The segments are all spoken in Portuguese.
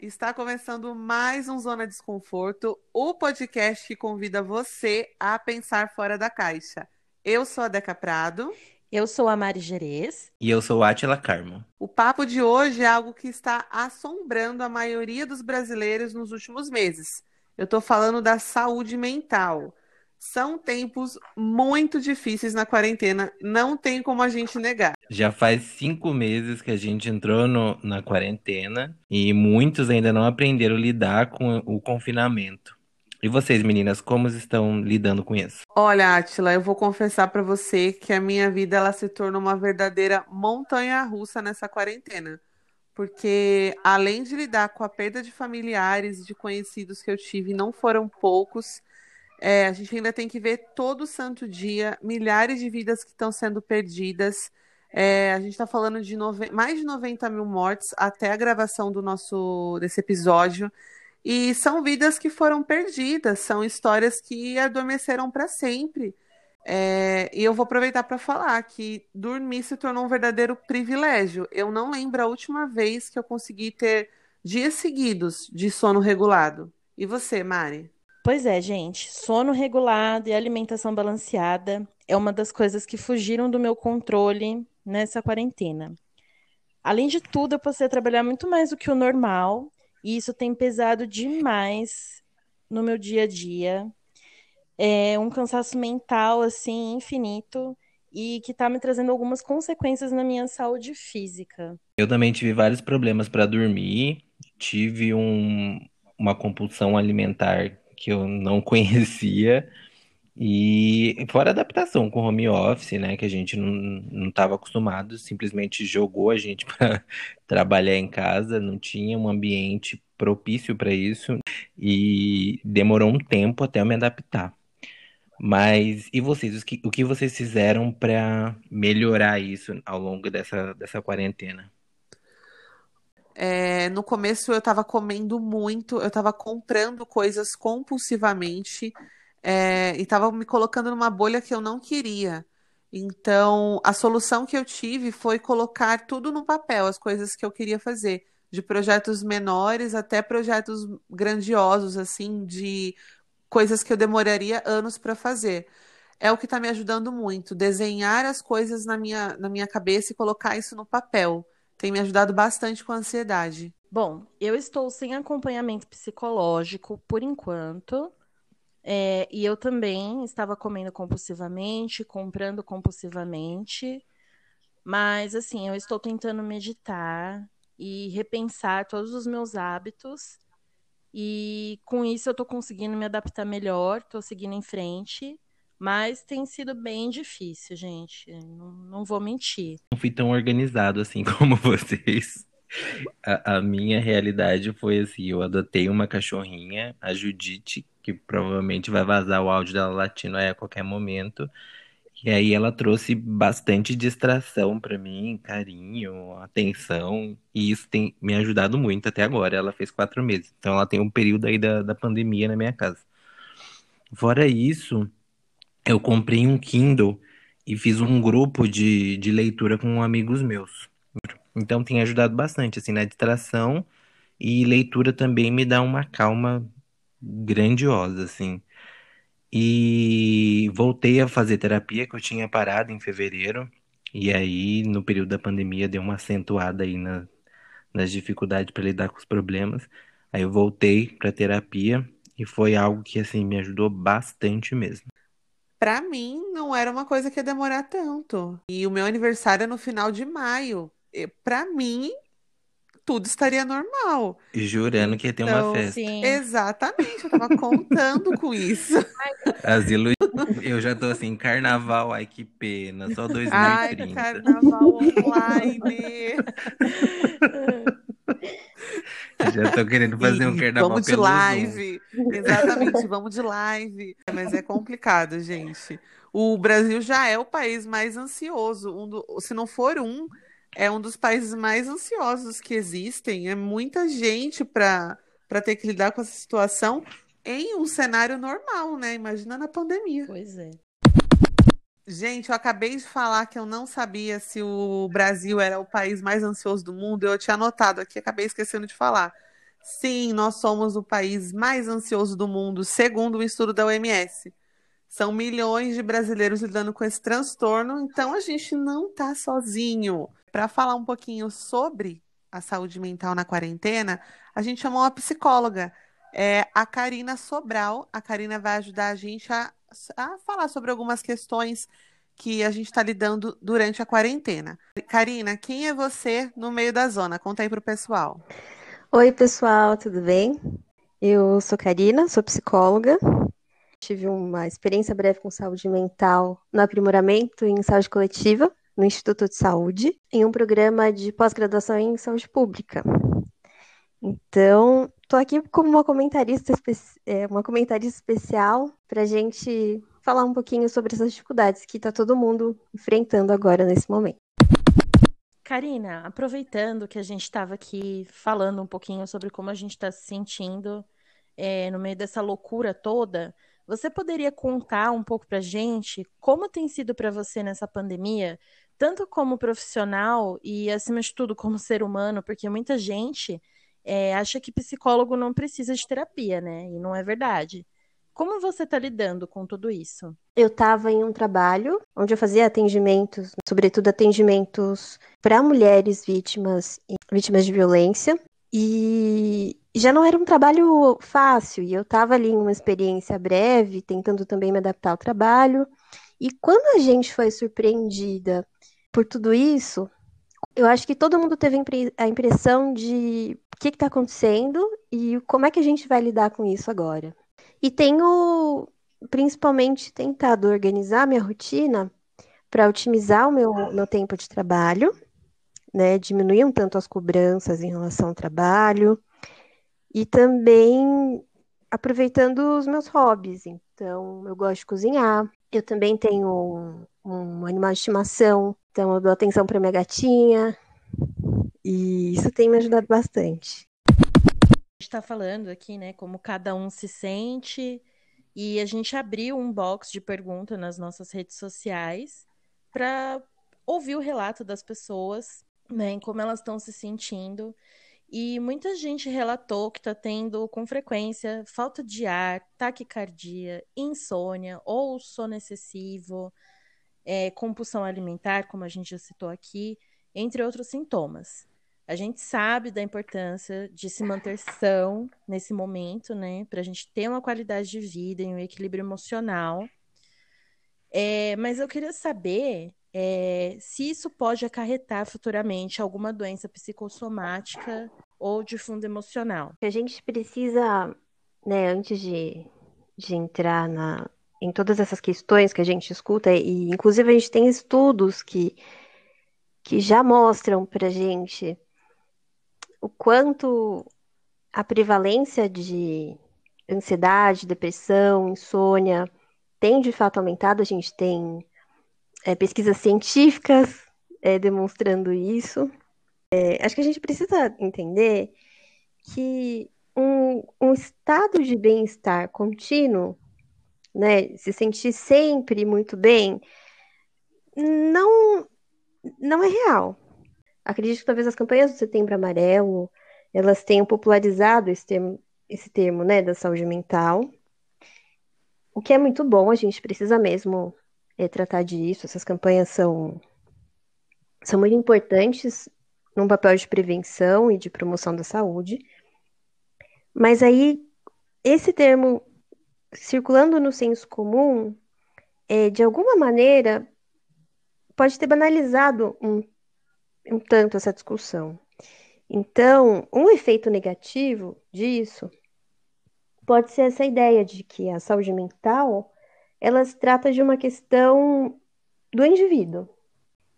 Está começando mais um Zona Desconforto, o podcast que convida você a pensar fora da caixa. Eu sou a Deca Prado. Eu sou a Mari Gerês. E eu sou a Atila Carmo. O papo de hoje é algo que está assombrando a maioria dos brasileiros nos últimos meses. Eu estou falando da saúde mental. São tempos muito difíceis na quarentena, não tem como a gente negar. Já faz cinco meses que a gente entrou no, na quarentena e muitos ainda não aprenderam a lidar com o confinamento. E vocês, meninas, como estão lidando com isso? Olha, Atila, eu vou confessar para você que a minha vida ela se tornou uma verdadeira montanha-russa nessa quarentena. Porque além de lidar com a perda de familiares e de conhecidos que eu tive, não foram poucos, é, a gente ainda tem que ver todo santo dia milhares de vidas que estão sendo perdidas. É, a gente está falando de nove... mais de 90 mil mortes até a gravação do nosso desse episódio. E são vidas que foram perdidas, são histórias que adormeceram para sempre. É, e eu vou aproveitar para falar que dormir se tornou um verdadeiro privilégio. Eu não lembro a última vez que eu consegui ter dias seguidos de sono regulado. E você, Mari? Pois é, gente, sono regulado e alimentação balanceada é uma das coisas que fugiram do meu controle nessa quarentena. Além de tudo, eu passei a trabalhar muito mais do que o normal, e isso tem pesado demais no meu dia a dia. É um cansaço mental, assim, infinito, e que está me trazendo algumas consequências na minha saúde física. Eu também tive vários problemas para dormir, tive um, uma compulsão alimentar que eu não conhecia. E fora adaptação com home office, né, que a gente não estava acostumado, simplesmente jogou a gente para trabalhar em casa, não tinha um ambiente propício para isso e demorou um tempo até eu me adaptar. Mas e vocês, o que, o que vocês fizeram para melhorar isso ao longo dessa, dessa quarentena? É, no começo eu estava comendo muito, eu estava comprando coisas compulsivamente é, e estava me colocando numa bolha que eu não queria. Então, a solução que eu tive foi colocar tudo no papel, as coisas que eu queria fazer, de projetos menores até projetos grandiosos, assim, de coisas que eu demoraria anos para fazer. É o que está me ajudando muito, desenhar as coisas na minha, na minha cabeça e colocar isso no papel tem me ajudado bastante com a ansiedade. Bom, eu estou sem acompanhamento psicológico por enquanto. É, e eu também estava comendo compulsivamente, comprando compulsivamente. Mas, assim, eu estou tentando meditar e repensar todos os meus hábitos. E com isso eu estou conseguindo me adaptar melhor, estou seguindo em frente. Mas tem sido bem difícil, gente. Não, não vou mentir. Não fui tão organizado assim como vocês. A, a, minha realidade foi assim: eu adotei uma cachorrinha, a Judite, que provavelmente vai vazar o áudio dela latino a qualquer momento. E aí ela trouxe bastante distração para mim, carinho, atenção, e isso tem me ajudado muito até agora. Ela fez quatro meses, então ela tem um período aí da, da pandemia na minha casa. Fora isso, eu comprei um Kindle e fiz um grupo de, de leitura com amigos meus. Então tem ajudado bastante, assim, na distração e leitura também me dá uma calma grandiosa, assim. E voltei a fazer terapia, que eu tinha parado em fevereiro, e aí no período da pandemia deu uma acentuada aí na, nas dificuldades para lidar com os problemas. Aí eu voltei para terapia e foi algo que assim me ajudou bastante mesmo. Para mim, não era uma coisa que ia demorar tanto. E o meu aniversário é no final de maio. Para mim, tudo estaria normal. Jurando que ia ter então, uma festa. Sim. Exatamente, eu tava contando com isso. Asilo, eu já tô assim, carnaval, ai que pena, só 2030. Ai, carnaval online. Já tô querendo fazer um carnaval Vamos de live. Zoom. Exatamente, vamos de live. Mas é complicado, gente. O Brasil já é o país mais ansioso. Um do, se não for um, é um dos países mais ansiosos que existem. É muita gente para ter que lidar com essa situação em um cenário normal, né? Imagina na pandemia. Pois é. Gente, eu acabei de falar que eu não sabia se o Brasil era o país mais ansioso do mundo. Eu tinha anotado aqui, acabei esquecendo de falar. Sim, nós somos o país mais ansioso do mundo, segundo um estudo da OMS. São milhões de brasileiros lidando com esse transtorno, então a gente não está sozinho. Para falar um pouquinho sobre a saúde mental na quarentena, a gente chamou uma psicóloga, é a Karina Sobral. A Karina vai ajudar a gente a, a falar sobre algumas questões que a gente está lidando durante a quarentena. Karina, quem é você no meio da zona? Conta aí para o pessoal. Oi, pessoal, tudo bem? Eu sou Karina, sou psicóloga. Tive uma experiência breve com saúde mental no aprimoramento em saúde coletiva no Instituto de Saúde, em um programa de pós-graduação em saúde pública. Então, estou aqui como uma comentarista, é, uma comentarista especial para a gente falar um pouquinho sobre essas dificuldades que está todo mundo enfrentando agora nesse momento. Karina, aproveitando que a gente estava aqui falando um pouquinho sobre como a gente está se sentindo é, no meio dessa loucura toda, você poderia contar um pouco para a gente como tem sido para você nessa pandemia tanto como profissional e, acima de tudo, como ser humano, porque muita gente é, acha que psicólogo não precisa de terapia, né? E não é verdade. Como você está lidando com tudo isso? Eu estava em um trabalho onde eu fazia atendimentos, sobretudo atendimentos para mulheres vítimas vítimas de violência. E já não era um trabalho fácil, e eu estava ali em uma experiência breve, tentando também me adaptar ao trabalho. E quando a gente foi surpreendida por tudo isso, eu acho que todo mundo teve a impressão de o que está acontecendo e como é que a gente vai lidar com isso agora. E tenho principalmente tentado organizar minha rotina para otimizar o meu, meu tempo de trabalho, né, diminuir um tanto as cobranças em relação ao trabalho e também aproveitando os meus hobbies. Então, eu gosto de cozinhar, eu também tenho um, um animal de estimação, então eu dou atenção para minha gatinha. E isso tem me ajudado bastante. A gente está falando aqui, né, como cada um se sente. E a gente abriu um box de pergunta nas nossas redes sociais para ouvir o relato das pessoas, né, em como elas estão se sentindo. E muita gente relatou que está tendo com frequência falta de ar, taquicardia, insônia ou sono excessivo, é, compulsão alimentar, como a gente já citou aqui, entre outros sintomas. A gente sabe da importância de se manter são nesse momento, né, para a gente ter uma qualidade de vida e um equilíbrio emocional. É, mas eu queria saber é, se isso pode acarretar futuramente alguma doença psicossomática ou de fundo emocional. A gente precisa, né, antes de, de entrar na, em todas essas questões que a gente escuta, e inclusive a gente tem estudos que, que já mostram para gente o quanto a prevalência de ansiedade, depressão, insônia tem de fato aumentado. A gente tem é, pesquisas científicas é, demonstrando isso. É, acho que a gente precisa entender que um, um estado de bem-estar contínuo, né, se sentir sempre muito bem, não, não é real. Acredito que talvez as campanhas do Setembro Amarelo elas tenham popularizado esse termo, esse termo né, da saúde mental, o que é muito bom, a gente precisa mesmo é, tratar disso. Essas campanhas são, são muito importantes num papel de prevenção e de promoção da saúde. Mas aí, esse termo circulando no senso comum, é, de alguma maneira, pode ter banalizado um, um tanto essa discussão. Então, um efeito negativo disso pode ser essa ideia de que a saúde mental ela se trata de uma questão do indivíduo.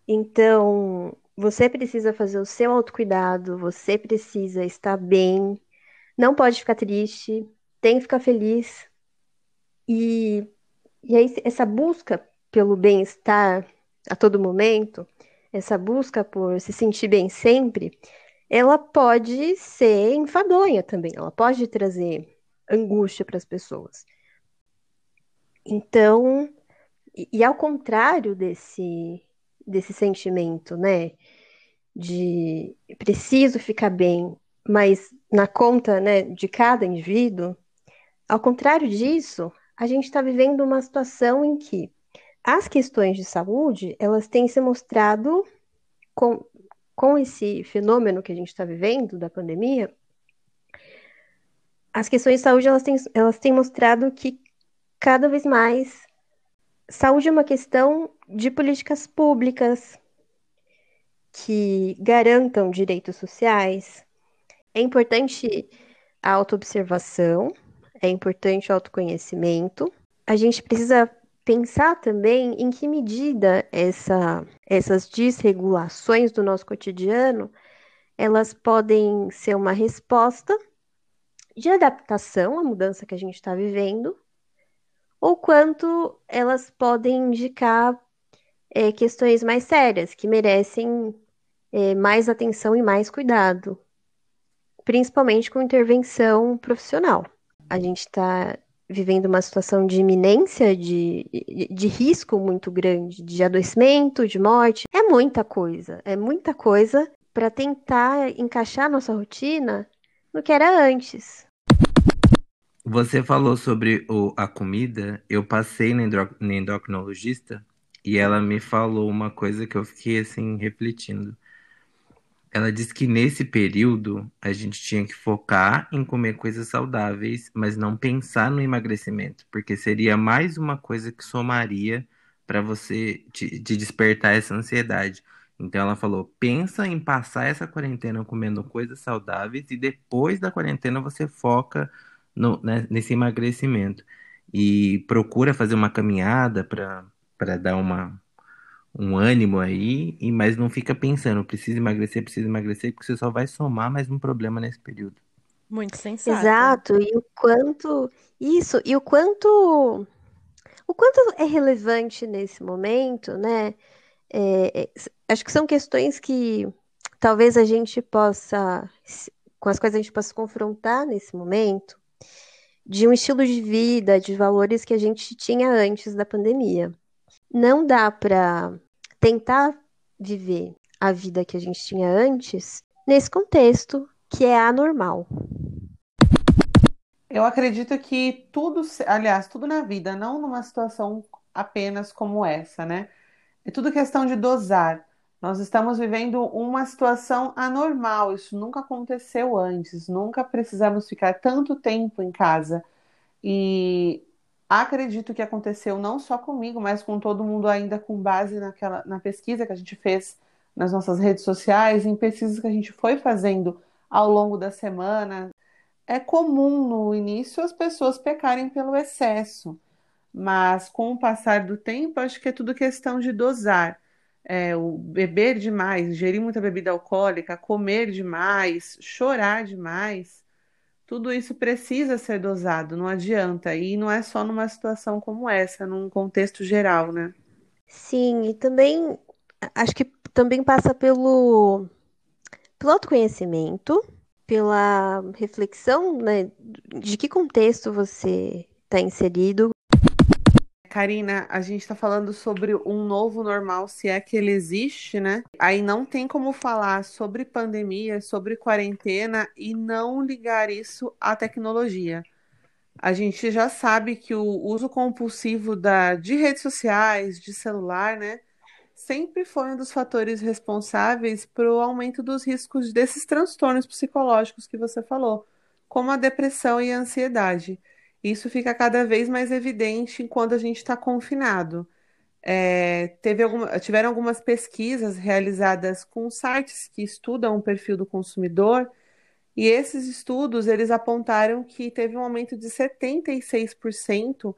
Então, você precisa fazer o seu autocuidado, você precisa estar bem, não pode ficar triste, tem que ficar feliz. E, e aí, essa busca pelo bem-estar a todo momento, essa busca por se sentir bem sempre, ela pode ser enfadonha também, ela pode trazer angústia para as pessoas. Então, e, e ao contrário desse, desse sentimento, né, de preciso ficar bem, mais na conta né, de cada indivíduo, ao contrário disso, a gente está vivendo uma situação em que as questões de saúde elas têm se mostrado com, com esse fenômeno que a gente está vivendo da pandemia, as questões de saúde elas têm, elas têm mostrado que cada vez mais saúde é uma questão de políticas públicas que garantam direitos sociais. É importante a autoobservação, é importante o autoconhecimento. A gente precisa pensar também em que medida essa, essas desregulações do nosso cotidiano elas podem ser uma resposta de adaptação à mudança que a gente está vivendo, ou quanto elas podem indicar é, questões mais sérias, que merecem é, mais atenção e mais cuidado, principalmente com intervenção profissional. A gente está vivendo uma situação de iminência, de, de, de risco muito grande, de adoecimento, de morte. É muita coisa, é muita coisa para tentar encaixar nossa rotina no que era antes. Você falou sobre o, a comida, eu passei na, endro, na endocrinologista e ela me falou uma coisa que eu fiquei assim refletindo. Ela disse que nesse período a gente tinha que focar em comer coisas saudáveis, mas não pensar no emagrecimento, porque seria mais uma coisa que somaria para você te, te despertar essa ansiedade. Então ela falou: pensa em passar essa quarentena comendo coisas saudáveis e depois da quarentena você foca no, né, nesse emagrecimento. E procura fazer uma caminhada para dar uma, um ânimo aí, e mas não fica pensando, preciso emagrecer, preciso emagrecer, porque você só vai somar mais um problema nesse período. Muito sensato. Exato, e o quanto isso, e o quanto o quanto é relevante nesse momento, né? É, é, acho que são questões que talvez a gente possa, com as quais a gente possa se confrontar nesse momento, de um estilo de vida, de valores que a gente tinha antes da pandemia. Não dá para tentar viver a vida que a gente tinha antes nesse contexto que é anormal. Eu acredito que tudo, aliás, tudo na vida, não numa situação apenas como essa, né? É tudo questão de dosar. Nós estamos vivendo uma situação anormal, isso nunca aconteceu antes, nunca precisamos ficar tanto tempo em casa. E acredito que aconteceu não só comigo, mas com todo mundo ainda com base naquela, na pesquisa que a gente fez nas nossas redes sociais, em pesquisas que a gente foi fazendo ao longo da semana. É comum no início as pessoas pecarem pelo excesso, mas com o passar do tempo, acho que é tudo questão de dosar é, o beber demais, ingerir muita bebida alcoólica, comer demais, chorar demais, tudo isso precisa ser dosado, não adianta. E não é só numa situação como essa, num contexto geral, né? Sim, e também acho que também passa pelo, pelo autoconhecimento, pela reflexão, né, de que contexto você está inserido, Karina, a gente está falando sobre um novo normal, se é que ele existe, né? Aí não tem como falar sobre pandemia, sobre quarentena e não ligar isso à tecnologia. A gente já sabe que o uso compulsivo da, de redes sociais, de celular, né? Sempre foi um dos fatores responsáveis para o aumento dos riscos desses transtornos psicológicos que você falou, como a depressão e a ansiedade. Isso fica cada vez mais evidente quando a gente está confinado. É, teve alguma, tiveram algumas pesquisas realizadas com sites que estudam o perfil do consumidor, e esses estudos eles apontaram que teve um aumento de 76%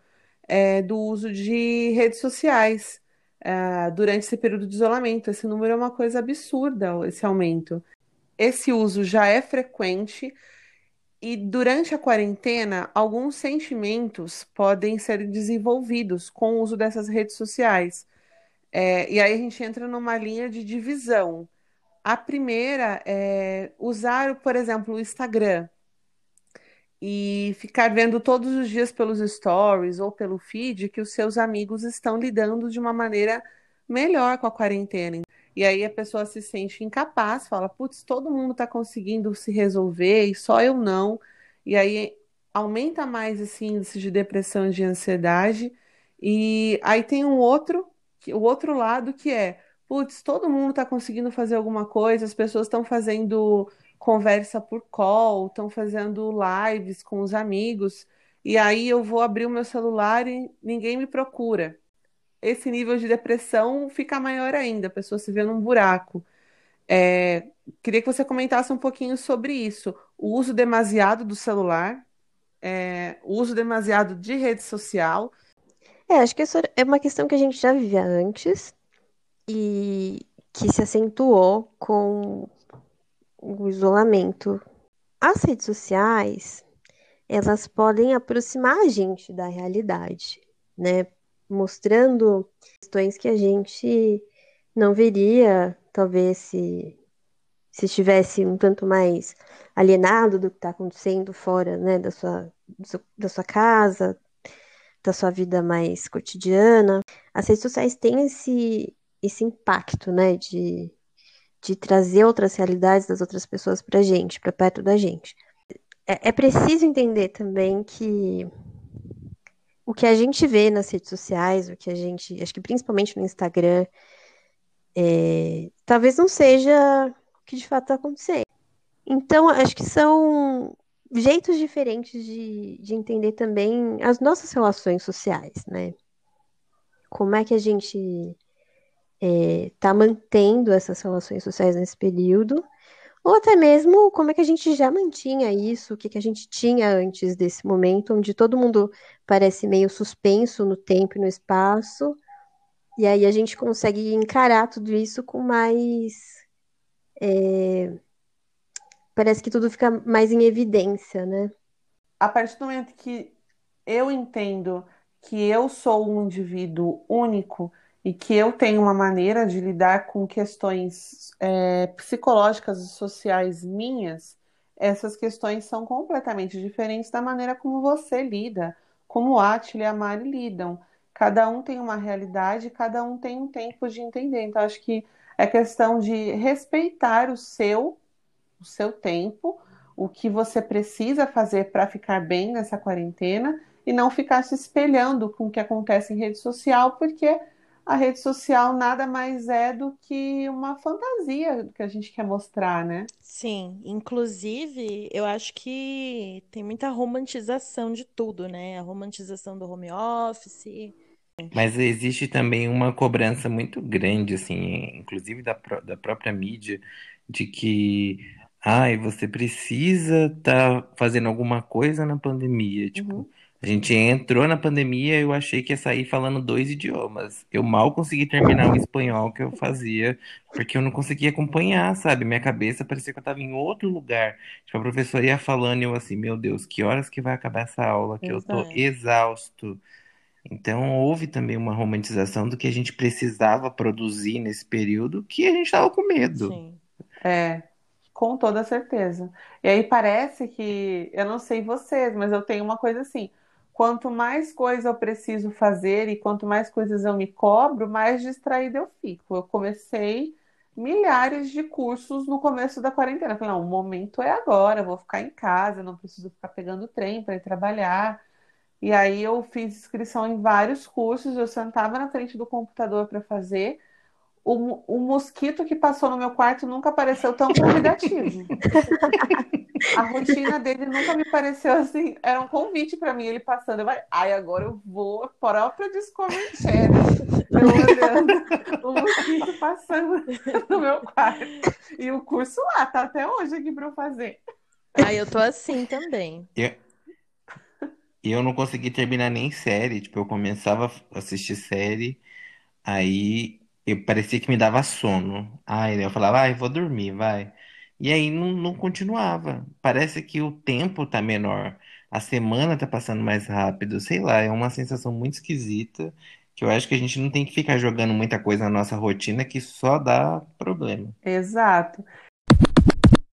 é, do uso de redes sociais é, durante esse período de isolamento. Esse número é uma coisa absurda, esse aumento. Esse uso já é frequente, e durante a quarentena, alguns sentimentos podem ser desenvolvidos com o uso dessas redes sociais. É, e aí a gente entra numa linha de divisão. A primeira é usar, por exemplo, o Instagram e ficar vendo todos os dias pelos stories ou pelo feed que os seus amigos estão lidando de uma maneira melhor com a quarentena. E aí a pessoa se sente incapaz, fala, putz, todo mundo está conseguindo se resolver e só eu não. E aí aumenta mais esse índice de depressão e de ansiedade. E aí tem um outro, o outro lado que é, putz, todo mundo está conseguindo fazer alguma coisa, as pessoas estão fazendo conversa por call, estão fazendo lives com os amigos, e aí eu vou abrir o meu celular e ninguém me procura. Esse nível de depressão fica maior ainda, a pessoa se vê num buraco. É, queria que você comentasse um pouquinho sobre isso. O uso demasiado do celular, é, o uso demasiado de rede social. É, acho que isso é uma questão que a gente já vivia antes e que se acentuou com o isolamento. As redes sociais, elas podem aproximar a gente da realidade, né? Mostrando questões que a gente não veria, talvez, se, se estivesse um tanto mais alienado do que está acontecendo fora, né, da sua, da sua casa, da sua vida mais cotidiana. As redes sociais têm esse, esse impacto, né, de, de trazer outras realidades das outras pessoas para a gente, para perto da gente é, é preciso entender também que o que a gente vê nas redes sociais, o que a gente, acho que principalmente no Instagram, é, talvez não seja o que de fato está acontecendo. Então, acho que são jeitos diferentes de, de entender também as nossas relações sociais, né? Como é que a gente está é, mantendo essas relações sociais nesse período ou até mesmo como é que a gente já mantinha isso, o que, que a gente tinha antes desse momento, onde todo mundo parece meio suspenso no tempo e no espaço, e aí a gente consegue encarar tudo isso com mais. É... Parece que tudo fica mais em evidência, né? A partir do momento que eu entendo que eu sou um indivíduo único e que eu tenho uma maneira de lidar com questões é, psicológicas e sociais minhas, essas questões são completamente diferentes da maneira como você lida, como Atila e a Mari lidam. Cada um tem uma realidade, cada um tem um tempo de entender. Então, acho que é questão de respeitar o seu, o seu tempo, o que você precisa fazer para ficar bem nessa quarentena e não ficar se espelhando com o que acontece em rede social, porque a rede social nada mais é do que uma fantasia que a gente quer mostrar, né? Sim, inclusive, eu acho que tem muita romantização de tudo, né? A romantização do home office. Mas existe também uma cobrança muito grande, assim, inclusive da, da própria mídia, de que, ai, você precisa estar tá fazendo alguma coisa na pandemia, tipo. Uhum. A gente entrou na pandemia, eu achei que ia sair falando dois idiomas. Eu mal consegui terminar o espanhol que eu fazia, porque eu não conseguia acompanhar, sabe? Minha cabeça parecia que eu estava em outro lugar. Tipo, a professora ia falando e eu assim, meu Deus, que horas que vai acabar essa aula? Que eu tô exausto. Então, houve também uma romantização do que a gente precisava produzir nesse período, que a gente estava com medo. Sim. É, com toda certeza. E aí parece que, eu não sei vocês, mas eu tenho uma coisa assim quanto mais coisa eu preciso fazer e quanto mais coisas eu me cobro, mais distraída eu fico. Eu comecei milhares de cursos no começo da quarentena. Eu falei, não, o momento é agora, eu vou ficar em casa, não preciso ficar pegando trem para ir trabalhar. E aí eu fiz inscrição em vários cursos, eu sentava na frente do computador para fazer o, o mosquito que passou no meu quarto nunca pareceu tão convidativo. a rotina dele nunca me pareceu assim. Era um convite para mim, ele passando. Eu falei, ai, agora eu vou própria Discovery Channel. Eu olhando o mosquito passando no meu quarto. E o curso lá, tá até hoje aqui para eu fazer. Ai, eu tô assim também. E eu não consegui terminar nem série. Tipo, eu começava a assistir série, aí eu parecia que me dava sono. Aí eu falava, ai, vou dormir, vai. E aí não, não continuava. Parece que o tempo tá menor, a semana tá passando mais rápido, sei lá, é uma sensação muito esquisita que eu acho que a gente não tem que ficar jogando muita coisa na nossa rotina que só dá problema. Exato.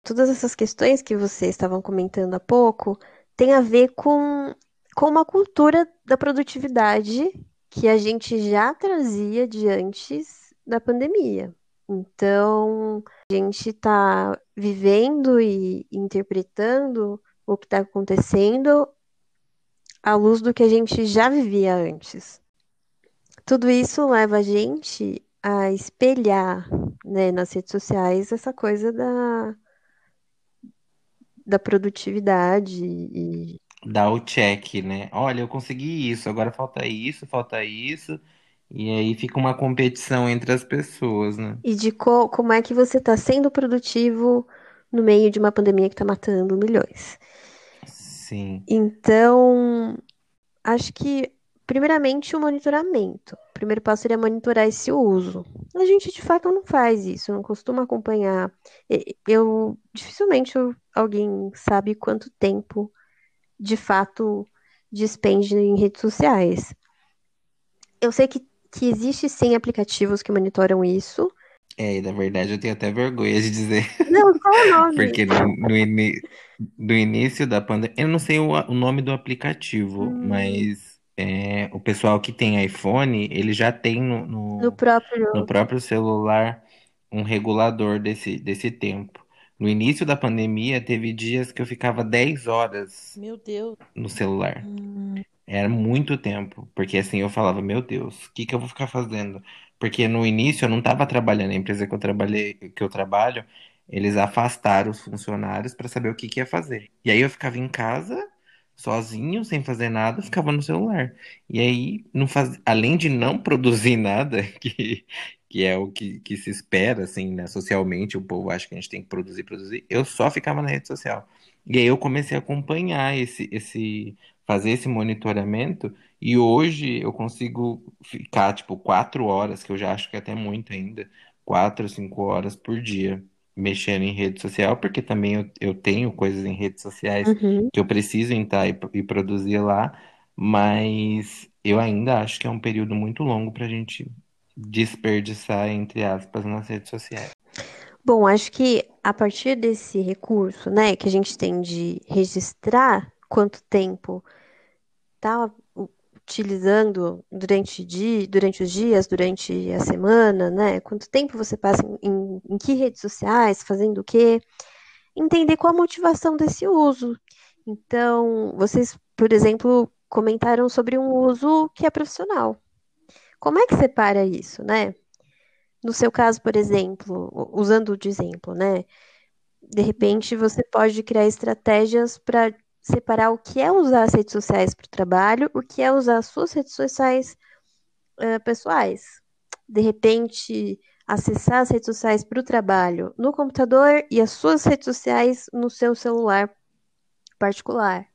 Todas essas questões que vocês estavam comentando há pouco têm a ver com, com uma cultura da produtividade que a gente já trazia de antes da pandemia. Então, a gente está vivendo e interpretando o que está acontecendo à luz do que a gente já vivia antes. Tudo isso leva a gente a espelhar né, nas redes sociais essa coisa da, da produtividade e Dá o check, né? Olha, eu consegui isso, agora falta isso, falta isso. E aí fica uma competição entre as pessoas, né? e de co- como é que você está sendo produtivo no meio de uma pandemia que está matando milhões. Sim. Então, acho que, primeiramente, o monitoramento. O primeiro passo seria monitorar esse uso. A gente, de fato, não faz isso, não costuma acompanhar. Eu, dificilmente alguém sabe quanto tempo, de fato, despende em redes sociais. Eu sei que, que existe, sim, aplicativos que monitoram isso. É, e na verdade eu tenho até vergonha de dizer, Não, qual é o nome? porque no, no, ini- no início da pandemia, eu não sei o, o nome do aplicativo, Hum. mas é, o pessoal que tem iPhone, ele já tem no, No no, próprio. no próprio celular um regulador desse, desse tempo. No início da pandemia, teve dias que eu ficava 10 horas Meu Deus. no celular. Hum, Era muito tempo, porque assim eu falava, meu Deus, o que que eu vou ficar fazendo? Porque no início eu não estava trabalhando, a empresa que eu trabalhei, que eu trabalho, eles afastaram os funcionários para saber o que que ia fazer. E aí eu ficava em casa, sozinho, sem fazer nada, ficava no celular. E aí, não faz... além de não produzir nada, que, que é o que, que se espera, assim, né? Socialmente, o povo acha que a gente tem que produzir, produzir, eu só ficava na rede social. E aí eu comecei a acompanhar esse, esse, fazer esse monitoramento, e hoje eu consigo ficar, tipo, quatro horas, que eu já acho que é até muito ainda, quatro, cinco horas por dia, mexendo em rede social, porque também eu, eu tenho coisas em redes sociais Uhum. que eu preciso entrar e, e produzir lá, mas eu ainda acho que é um período muito longo para a gente desperdiçar, entre aspas, nas redes sociais. Bom, acho que a partir desse recurso, né, que a gente tem de registrar quanto tempo tá utilizando durante, di durante os dias, durante a semana, né, quanto tempo você passa em, em, em que redes sociais, fazendo o quê, entender qual a motivação desse uso. Então, vocês, por exemplo, comentaram sobre um uso que é profissional. Como é que separa isso, né? No seu caso, por exemplo, usando de exemplo, né? De repente você pode criar estratégias para separar o que é usar as redes sociais para o trabalho, o que é usar as suas redes sociais uh, pessoais. De repente, acessar as redes sociais para o trabalho no computador e as suas redes sociais no seu celular particular.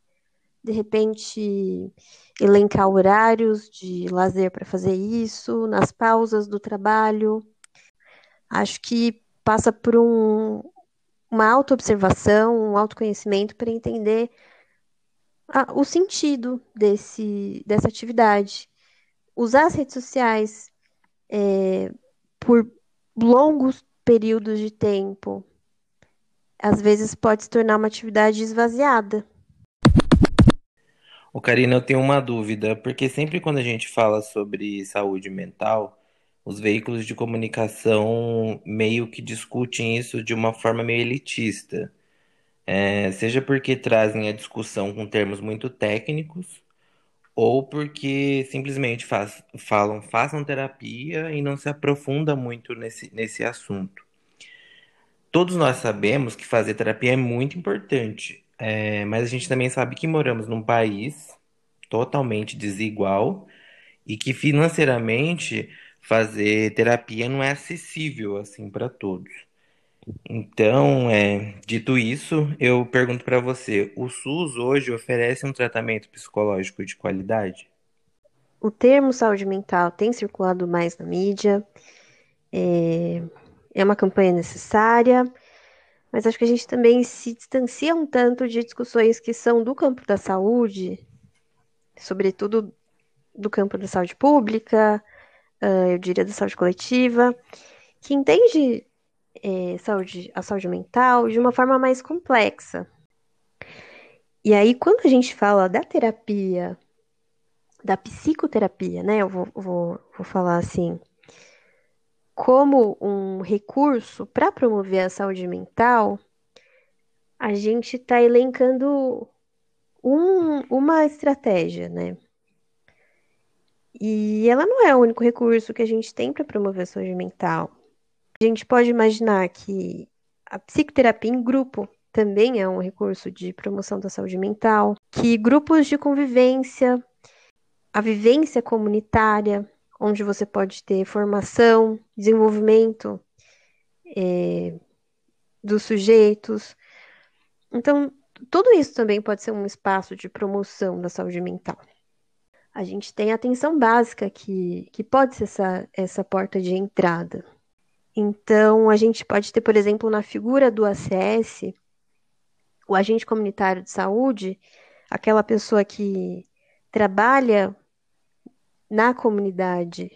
De repente, elencar horários de lazer para fazer isso, nas pausas do trabalho. Acho que passa por um, uma autoobservação, um autoconhecimento para entender a, o sentido desse, dessa atividade. Usar as redes sociais é, por longos períodos de tempo, às vezes pode se tornar uma atividade esvaziada. Ô, Karina, eu tenho uma dúvida, porque sempre quando a gente fala sobre saúde mental, os veículos de comunicação meio que discutem isso de uma forma meio elitista. É, seja porque trazem a discussão com termos muito técnicos, ou porque simplesmente faz, falam façam terapia e não se aprofunda muito nesse, nesse assunto. Todos nós sabemos que fazer terapia é muito importante, é, mas a gente também sabe que moramos num país totalmente desigual e que financeiramente fazer terapia não é acessível assim para todos. Então, é, dito isso, eu pergunto para você: o SUS hoje oferece um tratamento psicológico de qualidade? O termo saúde mental tem circulado mais na mídia, é, é uma campanha necessária, mas acho que a gente também se distancia um tanto de discussões que são do campo da saúde, sobretudo do campo da saúde pública, eu diria da saúde coletiva, que entende é, saúde, a saúde mental de uma forma mais complexa. E aí, quando a gente fala da terapia, da psicoterapia, né? Eu vou, vou, vou falar assim. como um recurso para promover a saúde mental, a gente está elencando um, uma estratégia, né? E ela não é o único recurso que a gente tem para promover a saúde mental. A gente pode imaginar que a psicoterapia em grupo também é um recurso de promoção da saúde mental, que grupos de convivência, a vivência comunitária, onde você pode ter formação, desenvolvimento é, dos sujeitos. Então, tudo isso também pode ser um espaço de promoção da saúde mental. A gente tem a atenção básica, que, que pode ser essa, essa porta de entrada. Então, a gente pode ter, por exemplo, na figura do ACS, o agente comunitário de saúde, aquela pessoa que trabalha na comunidade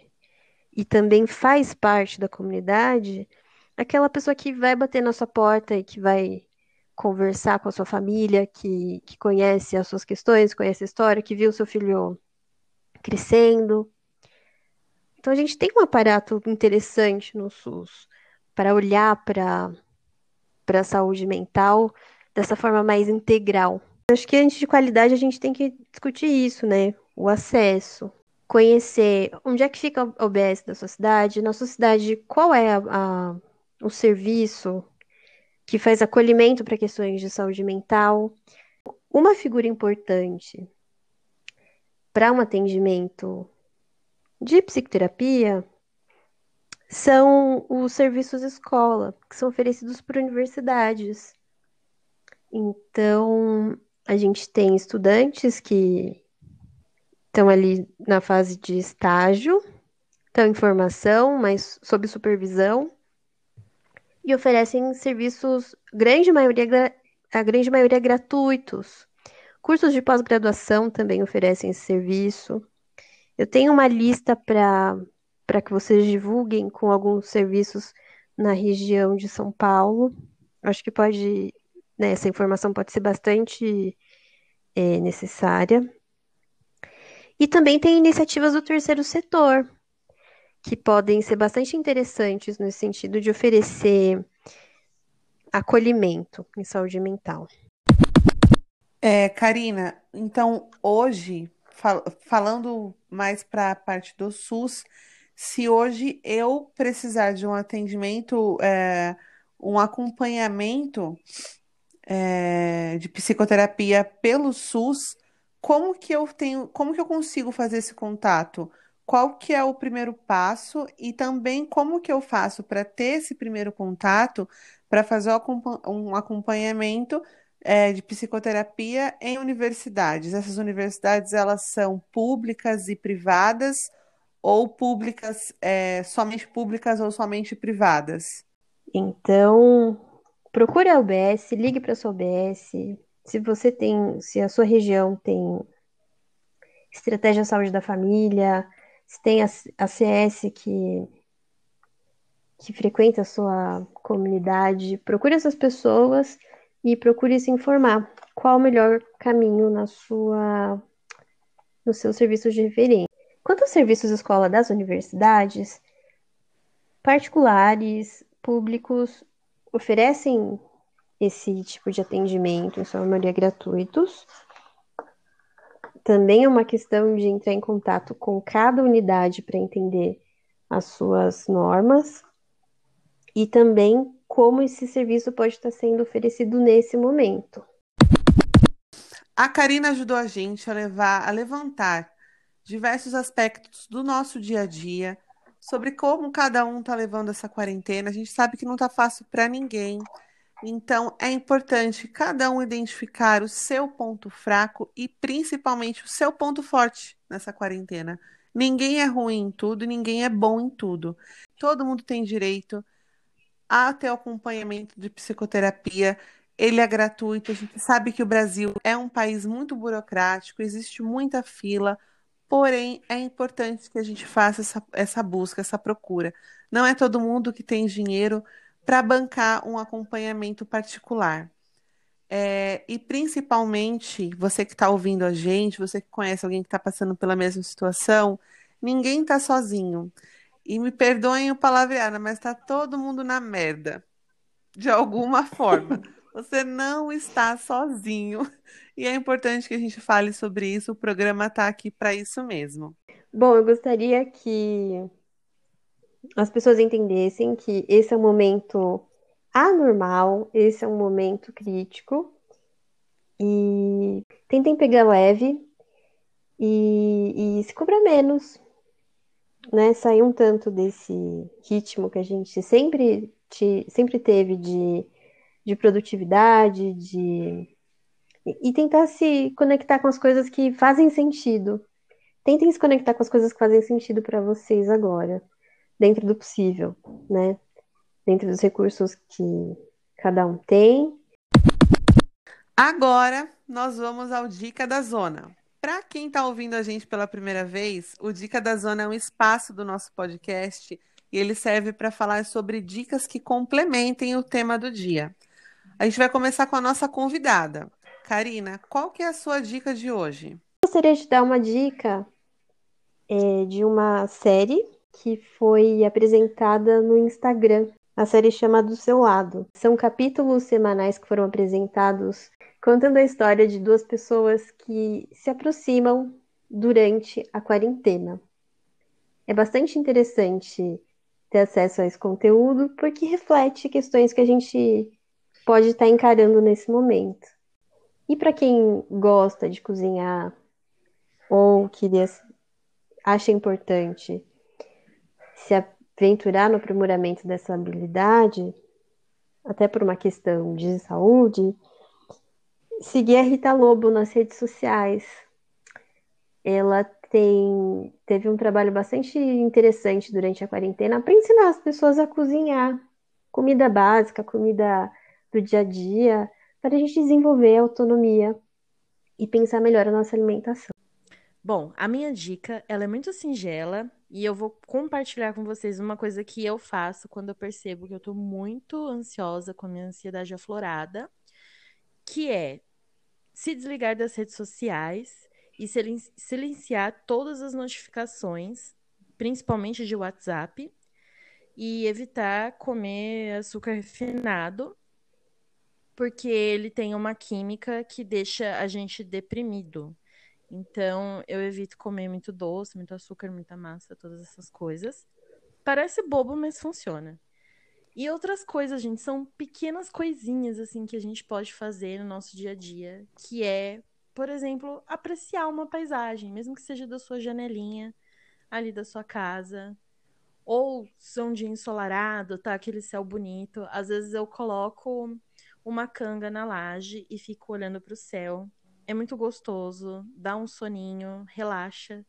e também faz parte da comunidade, aquela pessoa que vai bater na sua porta e que vai conversar com a sua família, que, que conhece as suas questões, conhece a história, que viu seu filho crescendo. Então a gente tem um aparato interessante no SUS para olhar para para a saúde mental dessa forma mais integral. Acho que antes de qualidade a gente tem que discutir isso, né? O acesso, conhecer onde é que fica o OBS da sua cidade, na sua cidade qual é a, a, o serviço que faz acolhimento para questões de saúde mental. Uma figura importante para um atendimento de psicoterapia são os serviços escola, que são oferecidos por universidades. Então, a gente tem estudantes que estão ali na fase de estágio, estão em formação, mas sob supervisão, e oferecem serviços, grande maioria, a grande maioria gratuitos. Cursos de pós-graduação também oferecem esse serviço. Eu tenho uma lista para que vocês divulguem com alguns serviços na região de São Paulo. Acho que pode, né, essa informação pode ser bastante é, necessária. E também tem iniciativas do terceiro setor, que podem ser bastante interessantes no sentido de oferecer acolhimento em saúde mental. É, Karina, então hoje, fal falando mais para a parte do SUS, se hoje eu precisar de um atendimento, é, um acompanhamento é, de psicoterapia pelo SUS, como que eu tenho, como que eu consigo fazer esse contato? Qual que é o primeiro passo e também como que eu faço para ter esse primeiro contato para fazer um acompanhamento é, de psicoterapia em universidades? Essas universidades elas são públicas e privadas ou públicas, é, somente públicas ou somente privadas? Então, procure a UBS, ligue para a sua UBS, se você tem, se a sua região tem estratégia de saúde da família, se tem a, a CS que, que frequenta a sua comunidade, procure essas pessoas e procure se informar qual o melhor caminho na sua no seu serviço de referência. Quanto aos serviços de escola das universidades, particulares, públicos, oferecem esse tipo de atendimento, em sua maioria gratuitos. Também é uma questão de entrar em contato com cada unidade para entender as suas normas e também como esse serviço pode estar sendo oferecido nesse momento. A Karina ajudou a gente a levar a levantar diversos aspectos do nosso dia a dia sobre como cada um está levando essa quarentena. A gente sabe que não está fácil para ninguém. Então, é importante cada um identificar o seu ponto fraco e principalmente o seu ponto forte nessa quarentena. Ninguém é ruim em tudo, ninguém é bom em tudo. Todo mundo tem direito a ter acompanhamento de psicoterapia. Ele é gratuito. A gente sabe que o Brasil é um país muito burocrático, existe muita fila, porém é importante que a gente faça essa, essa busca, essa procura. Não é todo mundo que tem dinheiro para bancar um acompanhamento particular. É, e principalmente, você que está ouvindo a gente, você que conhece alguém que está passando pela mesma situação, ninguém está sozinho. E me perdoem o palavreado, mas tá todo mundo na merda. De alguma forma. Você não está sozinho. E é importante que a gente fale sobre isso. O programa está aqui para isso mesmo. Bom, eu gostaria que as pessoas entendessem que esse é um momento anormal, esse é um momento crítico. E tentem pegar leve e, e se cobrar menos, né? Sair um tanto desse ritmo que a gente sempre, te, sempre teve de, de produtividade, de e tentar se conectar com as coisas que fazem sentido. Tentem se conectar com as coisas que fazem sentido para vocês agora, dentro do possível, né? Dentro dos recursos que cada um tem. Agora nós vamos ao Dica da Zona. Para quem está ouvindo a gente pela primeira vez, o Dica da Zona é um espaço do nosso podcast e ele serve para falar sobre dicas que complementem o tema do dia. A gente vai começar com a nossa convidada. Karina, qual que é a sua dica de hoje? Gostaria de dar uma dica é, de uma série que foi apresentada no Instagram. A série chama Do Seu Lado. São capítulos semanais que foram apresentados contando a história de duas pessoas que se aproximam durante a quarentena. É bastante interessante ter acesso a esse conteúdo porque reflete questões que a gente pode estar encarando nesse momento. E para quem gosta de cozinhar ou que acha importante se aventurar no aprimoramento dessa habilidade, até por uma questão de saúde, seguir a Rita Lobo nas redes sociais. Ela tem, teve um trabalho bastante interessante durante a quarentena para ensinar as pessoas a cozinhar comida básica, comida do dia a dia, para a gente desenvolver a autonomia e pensar melhor a nossa alimentação. Bom, a minha dica, ela é muito singela e eu vou compartilhar com vocês uma coisa que eu faço quando eu percebo que eu estou muito ansiosa com a minha ansiedade aflorada, que é se desligar das redes sociais e silenciar todas as notificações, principalmente de WhatsApp, e evitar comer açúcar refinado porque ele tem uma química que deixa a gente deprimido. Então, eu evito comer muito doce, muito açúcar, muita massa, todas essas coisas. Parece bobo, mas funciona. E outras coisas, gente, são pequenas coisinhas assim que a gente pode fazer no nosso dia a dia, que é, por exemplo, apreciar uma paisagem, mesmo que seja da sua janelinha, ali da sua casa, ou se é um dia ensolarado, tá aquele céu bonito, às vezes eu coloco uma canga na laje e fico olhando para o céu. É muito gostoso, dá um soninho, relaxa.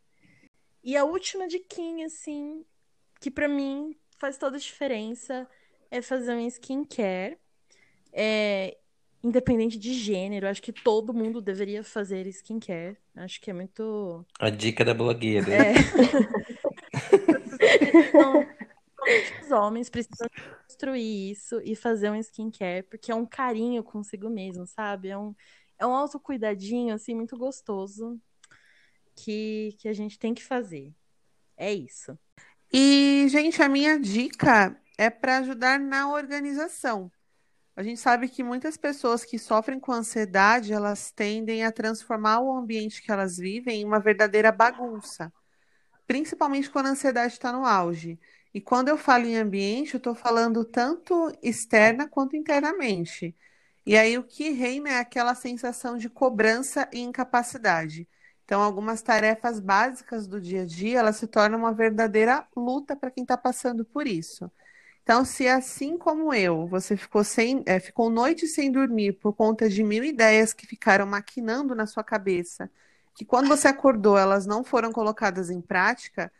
E a última diquinha, assim, que para mim faz toda a diferença, é fazer um skincare. É, independente de gênero, acho que todo mundo deveria fazer skincare. Acho que é muito. A dica da blogueira. É. então, os homens precisam construir isso e fazer um skincare, porque é um carinho consigo mesmo, sabe? É um, é um autocuidadinho, assim, muito gostoso que, que a gente tem que fazer. É isso. E, gente, a minha dica é para ajudar na organização. A gente sabe que muitas pessoas que sofrem com ansiedade, elas tendem a transformar o ambiente que elas vivem em uma verdadeira bagunça, principalmente quando a ansiedade está no auge. E quando eu falo em ambiente, eu estou falando tanto externa quanto internamente. E aí o que reina é aquela sensação de cobrança e incapacidade. Então, algumas tarefas básicas do dia a dia, elas se tornam uma verdadeira luta para quem está passando por isso. Então, se assim como eu, você ficou sem, é, ficou noite sem dormir por conta de mil ideias que ficaram maquinando na sua cabeça, que quando você acordou elas não foram colocadas em prática,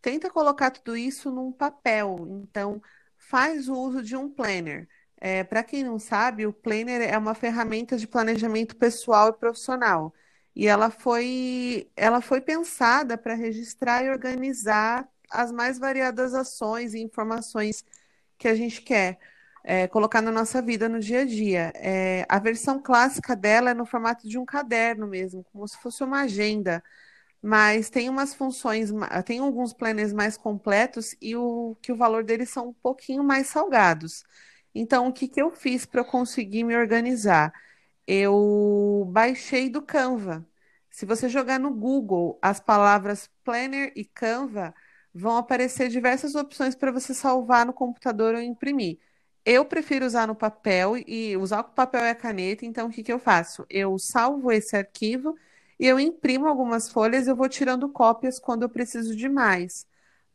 tenta colocar tudo isso num papel. Então, faz o uso de um planner. É, Para quem não sabe, o planner é uma ferramenta de planejamento pessoal e profissional. E ela foi, ela foi pensada para registrar e organizar as mais variadas ações e informações que a gente quer é, colocar na nossa vida no dia a dia. É, a versão clássica dela é no formato de um caderno mesmo, como se fosse uma agenda mas tem umas funções, tem alguns planners mais completos e o que o valor deles são um pouquinho mais salgados. Então, o que que eu fiz para eu conseguir me organizar? Eu baixei do Canva. Se você jogar no Google as palavras planner e Canva, vão aparecer diversas opções para você salvar no computador ou imprimir. Eu prefiro usar no papel e usar o papel e a caneta, então o que que eu faço? Eu salvo esse arquivo e eu imprimo algumas folhas eu vou tirando cópias quando eu preciso de mais.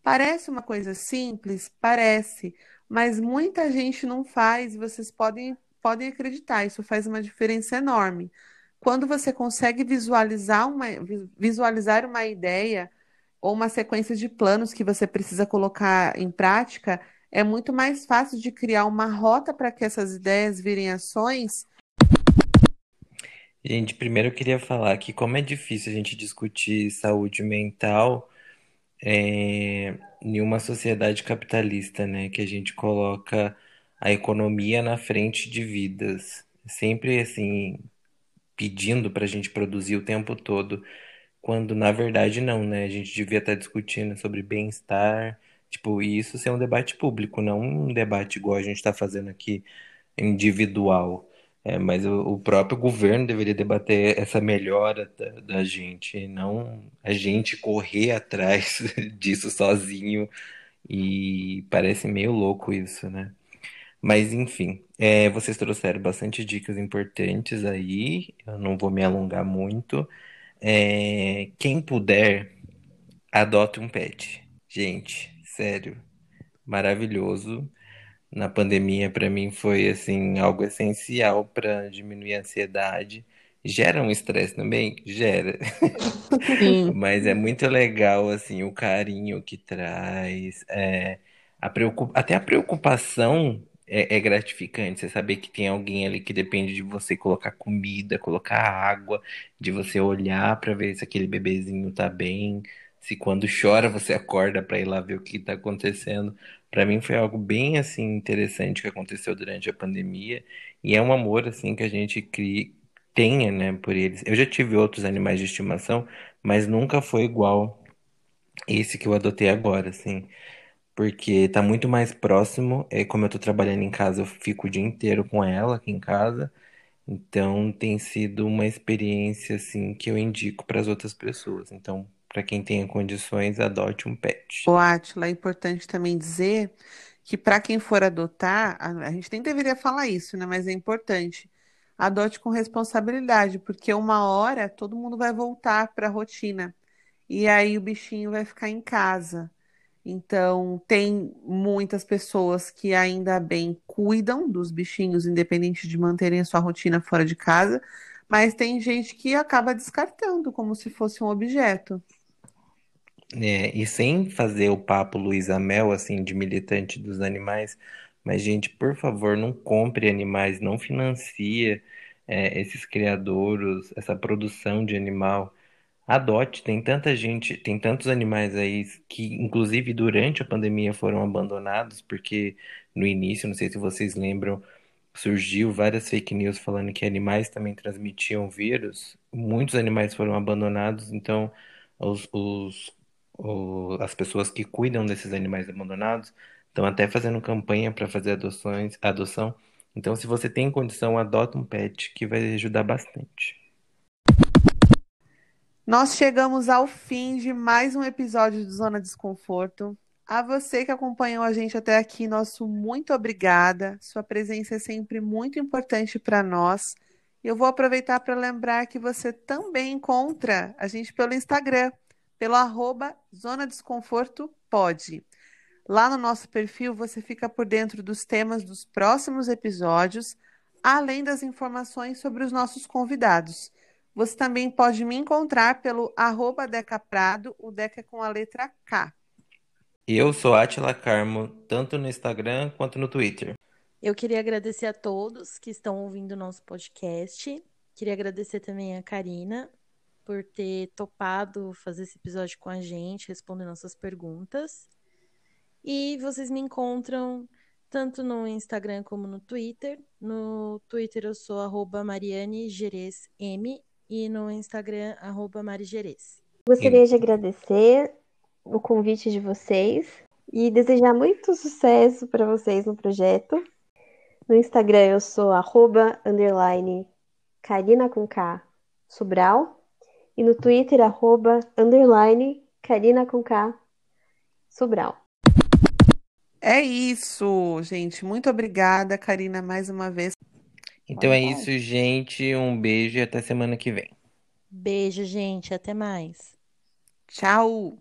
Parece uma coisa simples? Parece, mas muita gente não faz, vocês podem, podem acreditar, isso faz uma diferença enorme. Quando você consegue visualizar uma, visualizar uma ideia ou uma sequência de planos que você precisa colocar em prática, é muito mais fácil de criar uma rota para que essas ideias virem ações. Gente, primeiro eu queria falar que como é difícil a gente discutir saúde mental é, em uma sociedade capitalista, né? Que a gente coloca a economia na frente de vidas. Sempre assim, pedindo para a gente produzir o tempo todo, quando na verdade não, né? A gente devia estar discutindo sobre bem-estar, tipo, e isso ser um debate público, não um debate igual a gente está fazendo aqui, individual. É, mas o, o próprio governo deveria debater essa melhora da, da gente, não a gente correr atrás disso sozinho. E parece meio louco isso, né? Mas enfim, é, vocês trouxeram bastante dicas importantes aí. Eu não vou me alongar muito. É, quem puder, adote um pet. Gente, sério, maravilhoso na pandemia para mim foi assim algo essencial para diminuir a ansiedade. Gera um estresse também? Gera. Sim. Mas é muito legal assim o carinho que traz, é, a preocup... até a preocupação é, é gratificante. Você saber que tem alguém ali que depende de você colocar comida, colocar água, de você olhar para ver se aquele bebezinho tá bem, se quando chora você acorda para ir lá ver o que está acontecendo. Para mim foi algo bem assim interessante que aconteceu durante a pandemia e é um amor assim que a gente cria, tenha, né, por eles. Eu já tive outros animais de estimação, mas nunca foi igual esse que eu adotei agora, assim, porque tá muito mais próximo. É como eu tô trabalhando em casa, eu fico o dia inteiro com ela aqui em casa. Então tem sido uma experiência assim que eu indico para as outras pessoas. Então, para quem tenha condições, adote um pet. O Atila, é importante também dizer que para quem for adotar, a, a gente nem deveria falar isso, né? Mas é importante. Adote com responsabilidade, porque uma hora todo mundo vai voltar para a rotina. E aí o bichinho vai ficar em casa. Então, tem muitas pessoas que ainda bem cuidam dos bichinhos, independente de manterem a sua rotina fora de casa, mas tem gente que acaba descartando como se fosse um objeto. É, e sem fazer o papo Luísa Mel, assim, de militante dos animais, mas, gente, por favor, não compre animais, não financia, é, esses criadouros, essa produção de animal. Adote, tem tanta gente, tem tantos animais aí que, inclusive, durante a pandemia foram abandonados, porque no início, não sei se vocês lembram, surgiu várias fake news falando que animais também transmitiam vírus. Muitos animais foram abandonados, então os, os as pessoas que cuidam desses animais abandonados estão até fazendo campanha para fazer adoções, adoção. Então, se você tem condição, adota um pet que vai ajudar bastante. Nós chegamos ao fim de mais um episódio do Zona Desconforto. A você que acompanhou a gente até aqui, nosso muito obrigada. Sua presença é sempre muito importante para nós. Eu vou aproveitar para lembrar que você também encontra a gente pelo Instagram pelo arroba Zona Desconforto Pode. Lá no nosso perfil você fica por dentro dos temas dos próximos episódios, além das informações sobre os nossos convidados. Você também pode me encontrar pelo arroba Deca Prado, o Deca com a letra K. Eu sou Atila Carmo, tanto no Instagram quanto no Twitter. Eu queria agradecer a todos que estão ouvindo o nosso podcast. Queria agradecer também a Karina por ter topado fazer esse episódio com a gente, responder nossas perguntas. E vocês me encontram tanto no Instagram como no Twitter. No Twitter eu sou arroba Mariane M e no Instagram arroba Mari Gostaria de agradecer o convite de vocês e desejar muito sucesso para vocês no projeto. No Instagram eu sou arroba, underline, Karina com K, Sobral. E no Twitter, arroba, underline, Karina com K, Sobral. É isso, gente. Muito obrigada, Karina, mais uma vez. Então é isso, gente. Um beijo e até semana que vem. Beijo, gente. Até mais. Tchau.